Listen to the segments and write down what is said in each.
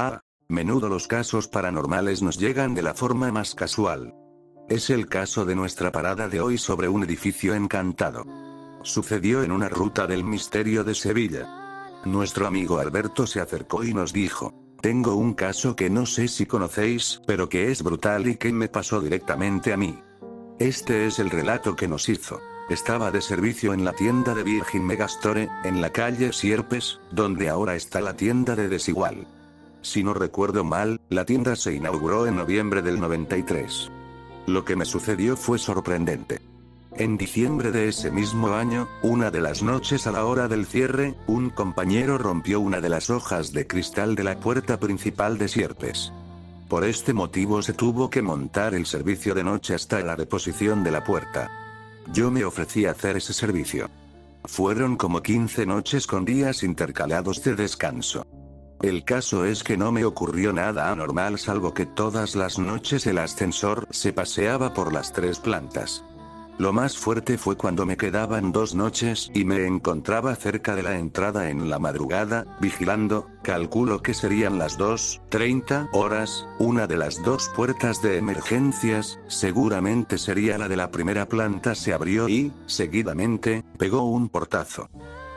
Ah, menudo los casos paranormales nos llegan de la forma más casual. Es el caso de nuestra parada de hoy sobre un edificio encantado. Sucedió en una ruta del misterio de Sevilla. Nuestro amigo Alberto se acercó y nos dijo, tengo un caso que no sé si conocéis, pero que es brutal y que me pasó directamente a mí. Este es el relato que nos hizo. Estaba de servicio en la tienda de Virgin Megastore, en la calle Sierpes, donde ahora está la tienda de Desigual. Si no recuerdo mal, la tienda se inauguró en noviembre del 93. Lo que me sucedió fue sorprendente. En diciembre de ese mismo año, una de las noches a la hora del cierre, un compañero rompió una de las hojas de cristal de la puerta principal de Sierpes. Por este motivo se tuvo que montar el servicio de noche hasta la reposición de la puerta. Yo me ofrecí a hacer ese servicio. Fueron como 15 noches con días intercalados de descanso. El caso es que no me ocurrió nada anormal salvo que todas las noches el ascensor se paseaba por las tres plantas. Lo más fuerte fue cuando me quedaban dos noches y me encontraba cerca de la entrada en la madrugada, vigilando, calculo que serían las 2.30 horas, una de las dos puertas de emergencias, seguramente sería la de la primera planta se abrió y, seguidamente, pegó un portazo.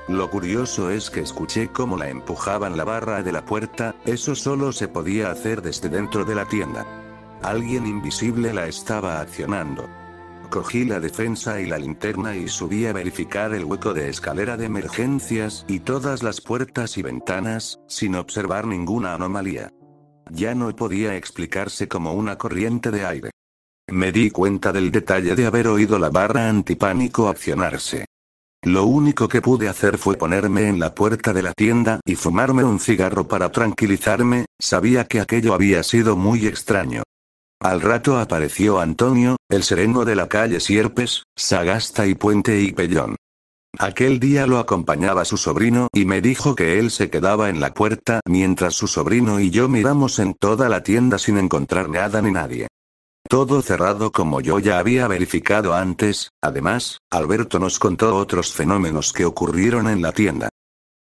Lo curioso es que escuché cómo la empujaban la barra de la puerta, eso solo se podía hacer desde dentro de la tienda. Alguien invisible la estaba accionando. Cogí la defensa y la linterna y subí a verificar el hueco de escalera de emergencias y todas las puertas y ventanas, sin observar ninguna anomalía. Ya no podía explicarse como una corriente de aire. Me di cuenta del detalle de haber oído la barra antipánico accionarse. Lo único que pude hacer fue ponerme en la puerta de la tienda y fumarme un cigarro para tranquilizarme, sabía que aquello había sido muy extraño. Al rato apareció Antonio, el sereno de la calle Sierpes, Sagasta y Puente y Pellón. Aquel día lo acompañaba su sobrino y me dijo que él se quedaba en la puerta mientras su sobrino y yo miramos en toda la tienda sin encontrar nada ni nadie. Todo cerrado como yo ya había verificado antes, además, Alberto nos contó otros fenómenos que ocurrieron en la tienda.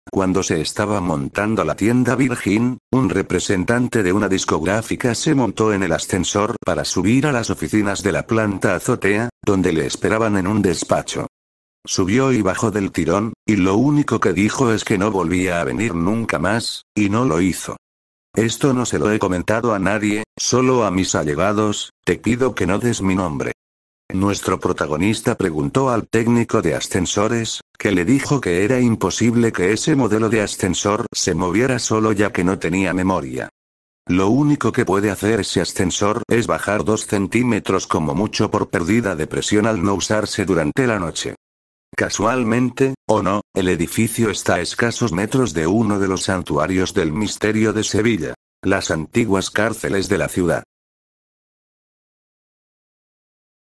Cuando se estaba montando la tienda Virgin, un representante de una discográfica se montó en el ascensor para subir a las oficinas de la planta azotea, donde le esperaban en un despacho. Subió y bajó del tirón, y lo único que dijo es que no volvía a venir nunca más, y no lo hizo. Esto no se lo he comentado a nadie, solo a mis allegados, te pido que no des mi nombre. Nuestro protagonista preguntó al técnico de ascensores, que le dijo que era imposible que ese modelo de ascensor se moviera solo ya que no tenía memoria. Lo único que puede hacer ese ascensor es bajar dos centímetros como mucho por pérdida de presión al no usarse durante la noche. Casualmente, o no, el edificio está a escasos metros de uno de los santuarios del misterio de Sevilla. Las antiguas cárceles de la ciudad.